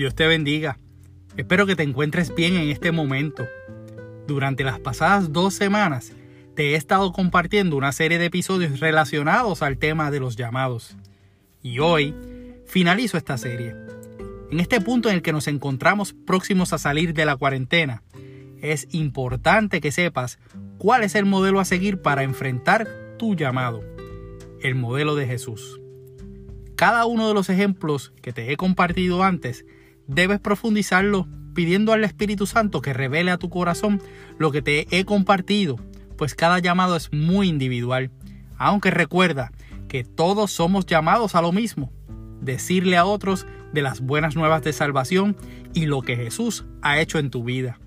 Dios te bendiga. Espero que te encuentres bien en este momento. Durante las pasadas dos semanas te he estado compartiendo una serie de episodios relacionados al tema de los llamados. Y hoy finalizo esta serie. En este punto en el que nos encontramos próximos a salir de la cuarentena, es importante que sepas cuál es el modelo a seguir para enfrentar tu llamado, el modelo de Jesús. Cada uno de los ejemplos que te he compartido antes debes profundizarlo pidiendo al Espíritu Santo que revele a tu corazón lo que te he compartido, pues cada llamado es muy individual. Aunque recuerda que todos somos llamados a lo mismo, decirle a otros de las buenas nuevas de salvación y lo que Jesús ha hecho en tu vida.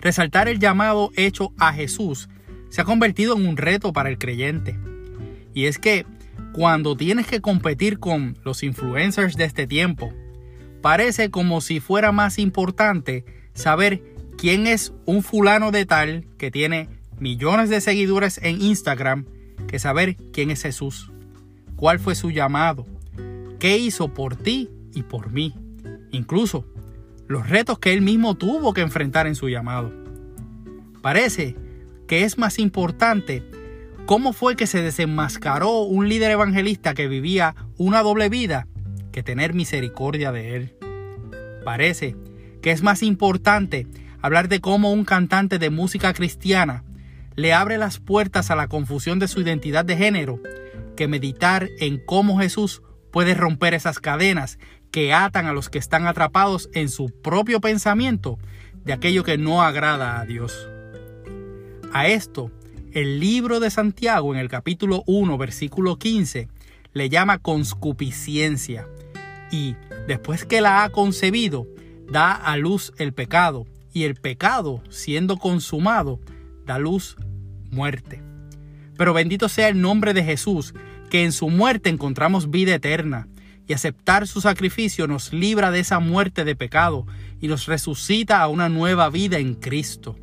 Resaltar el llamado hecho a Jesús se ha convertido en un reto para el creyente. Y es que cuando tienes que competir con los influencers de este tiempo, parece como si fuera más importante saber quién es un fulano de tal que tiene millones de seguidores en Instagram que saber quién es Jesús, cuál fue su llamado, qué hizo por ti y por mí, incluso los retos que él mismo tuvo que enfrentar en su llamado. Parece que es más importante cómo fue que se desenmascaró un líder evangelista que vivía una doble vida que tener misericordia de él. Parece que es más importante hablar de cómo un cantante de música cristiana le abre las puertas a la confusión de su identidad de género que meditar en cómo Jesús puede romper esas cadenas que atan a los que están atrapados en su propio pensamiento de aquello que no agrada a Dios. A esto, el libro de Santiago en el capítulo 1, versículo 15, le llama conscupiscencia y después que la ha concebido, da a luz el pecado, y el pecado, siendo consumado, da luz muerte. Pero bendito sea el nombre de Jesús, que en su muerte encontramos vida eterna, y aceptar su sacrificio nos libra de esa muerte de pecado y nos resucita a una nueva vida en Cristo.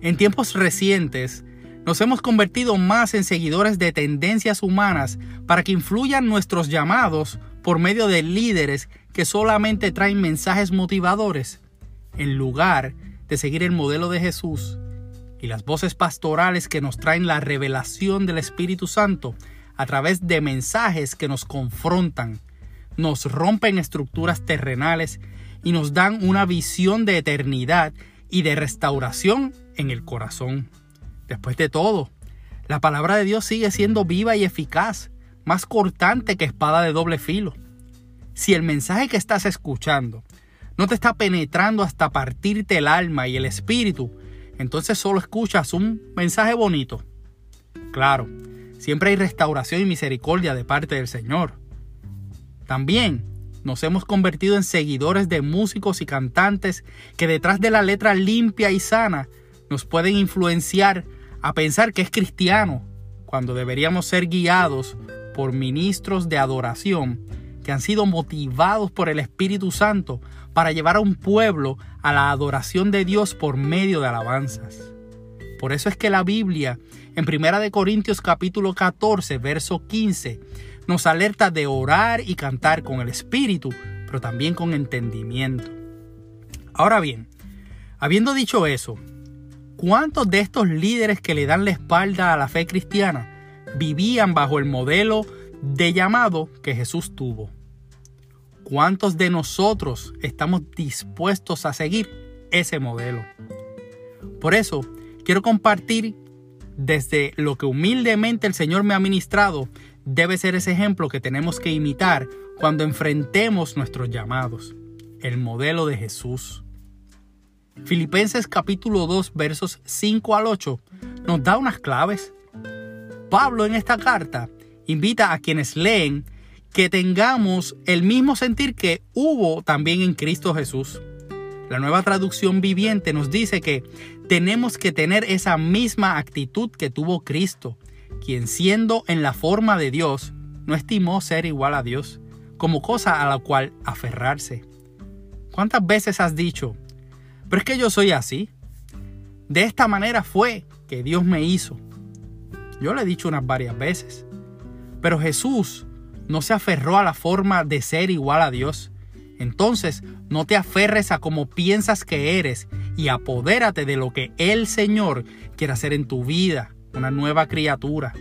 En tiempos recientes, nos hemos convertido más en seguidores de tendencias humanas para que influyan nuestros llamados por medio de líderes que solamente traen mensajes motivadores, en lugar de seguir el modelo de Jesús y las voces pastorales que nos traen la revelación del Espíritu Santo a través de mensajes que nos confrontan, nos rompen estructuras terrenales y nos dan una visión de eternidad y de restauración en el corazón. Después de todo, la palabra de Dios sigue siendo viva y eficaz más cortante que espada de doble filo. Si el mensaje que estás escuchando no te está penetrando hasta partirte el alma y el espíritu, entonces solo escuchas un mensaje bonito. Claro, siempre hay restauración y misericordia de parte del Señor. También nos hemos convertido en seguidores de músicos y cantantes que detrás de la letra limpia y sana nos pueden influenciar a pensar que es cristiano, cuando deberíamos ser guiados por ministros de adoración que han sido motivados por el Espíritu Santo para llevar a un pueblo a la adoración de Dios por medio de alabanzas. Por eso es que la Biblia, en 1 Corintios capítulo 14, verso 15, nos alerta de orar y cantar con el Espíritu, pero también con entendimiento. Ahora bien, habiendo dicho eso, ¿cuántos de estos líderes que le dan la espalda a la fe cristiana vivían bajo el modelo de llamado que Jesús tuvo. ¿Cuántos de nosotros estamos dispuestos a seguir ese modelo? Por eso, quiero compartir desde lo que humildemente el Señor me ha ministrado, debe ser ese ejemplo que tenemos que imitar cuando enfrentemos nuestros llamados, el modelo de Jesús. Filipenses capítulo 2 versos 5 al 8 nos da unas claves Pablo en esta carta invita a quienes leen que tengamos el mismo sentir que hubo también en Cristo Jesús. La nueva traducción viviente nos dice que tenemos que tener esa misma actitud que tuvo Cristo, quien siendo en la forma de Dios, no estimó ser igual a Dios, como cosa a la cual aferrarse. ¿Cuántas veces has dicho, pero es que yo soy así? De esta manera fue que Dios me hizo. Yo le he dicho unas varias veces. Pero Jesús no se aferró a la forma de ser igual a Dios. Entonces, no te aferres a como piensas que eres y apodérate de lo que el Señor quiere hacer en tu vida, una nueva criatura.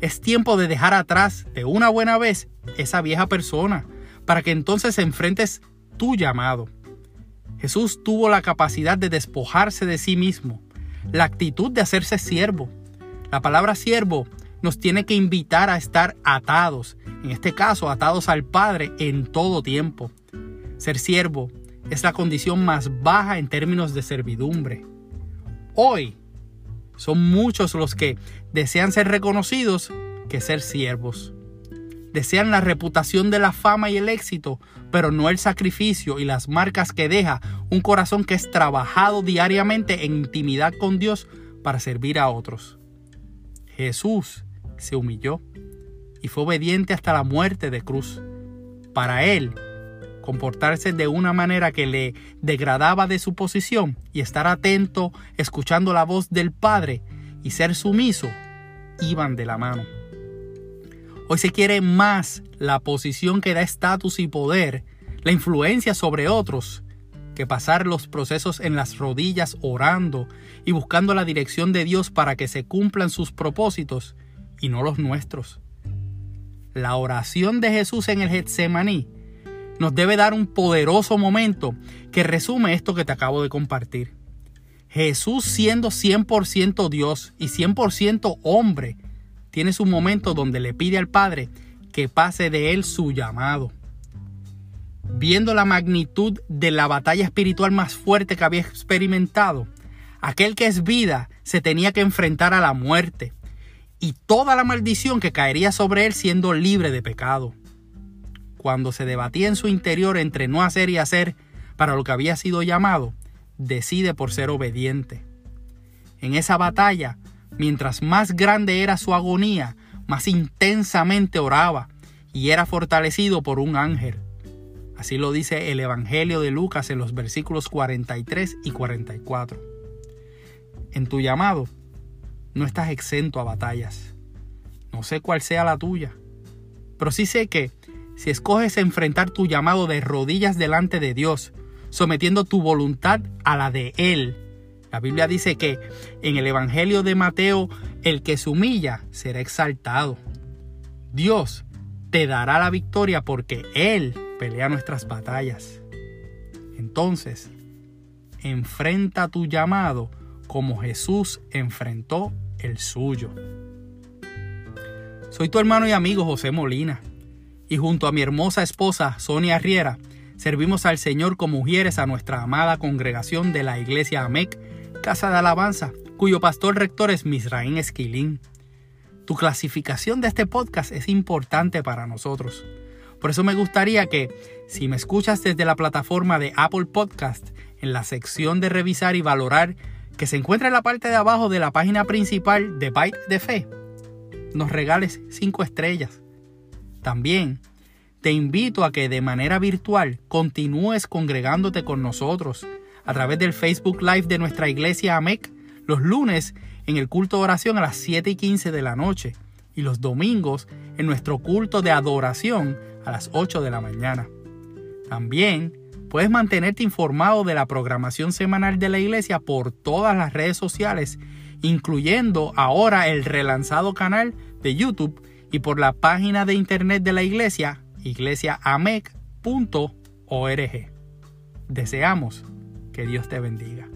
Es tiempo de dejar atrás de una buena vez esa vieja persona para que entonces enfrentes tu llamado. Jesús tuvo la capacidad de despojarse de sí mismo, la actitud de hacerse siervo. La palabra siervo nos tiene que invitar a estar atados, en este caso atados al Padre en todo tiempo. Ser siervo es la condición más baja en términos de servidumbre. Hoy son muchos los que desean ser reconocidos que ser siervos. Desean la reputación de la fama y el éxito, pero no el sacrificio y las marcas que deja un corazón que es trabajado diariamente en intimidad con Dios para servir a otros. Jesús se humilló y fue obediente hasta la muerte de cruz. Para él, comportarse de una manera que le degradaba de su posición y estar atento escuchando la voz del Padre y ser sumiso iban de la mano. Hoy se quiere más la posición que da estatus y poder, la influencia sobre otros, que pasar los procesos en las rodillas orando y buscando la dirección de Dios para que se cumplan sus propósitos y no los nuestros. La oración de Jesús en el Getsemaní nos debe dar un poderoso momento que resume esto que te acabo de compartir. Jesús siendo 100% Dios y 100% hombre, tiene su momento donde le pide al Padre que pase de él su llamado. Viendo la magnitud de la batalla espiritual más fuerte que había experimentado, aquel que es vida se tenía que enfrentar a la muerte y toda la maldición que caería sobre él siendo libre de pecado. Cuando se debatía en su interior entre no hacer y hacer para lo que había sido llamado, decide por ser obediente. En esa batalla Mientras más grande era su agonía, más intensamente oraba y era fortalecido por un ángel. Así lo dice el Evangelio de Lucas en los versículos 43 y 44. En tu llamado no estás exento a batallas. No sé cuál sea la tuya, pero sí sé que si escoges enfrentar tu llamado de rodillas delante de Dios, sometiendo tu voluntad a la de Él, la Biblia dice que en el Evangelio de Mateo, el que se humilla será exaltado. Dios te dará la victoria porque Él pelea nuestras batallas. Entonces, enfrenta tu llamado como Jesús enfrentó el suyo. Soy tu hermano y amigo José Molina, y junto a mi hermosa esposa Sonia Riera, servimos al Señor como mujeres a nuestra amada congregación de la iglesia AMEC Casa de Alabanza, cuyo pastor rector es Misraín Esquilín. Tu clasificación de este podcast es importante para nosotros. Por eso me gustaría que, si me escuchas desde la plataforma de Apple Podcast, en la sección de revisar y valorar, que se encuentra en la parte de abajo de la página principal de Byte de Fe, nos regales 5 estrellas. También te invito a que de manera virtual continúes congregándote con nosotros a través del Facebook Live de nuestra iglesia AMEC los lunes en el culto de oración a las 7 y 15 de la noche y los domingos en nuestro culto de adoración a las 8 de la mañana. También puedes mantenerte informado de la programación semanal de la iglesia por todas las redes sociales, incluyendo ahora el relanzado canal de YouTube y por la página de internet de la iglesia, iglesiaamec.org. Deseamos que Dios te bendiga.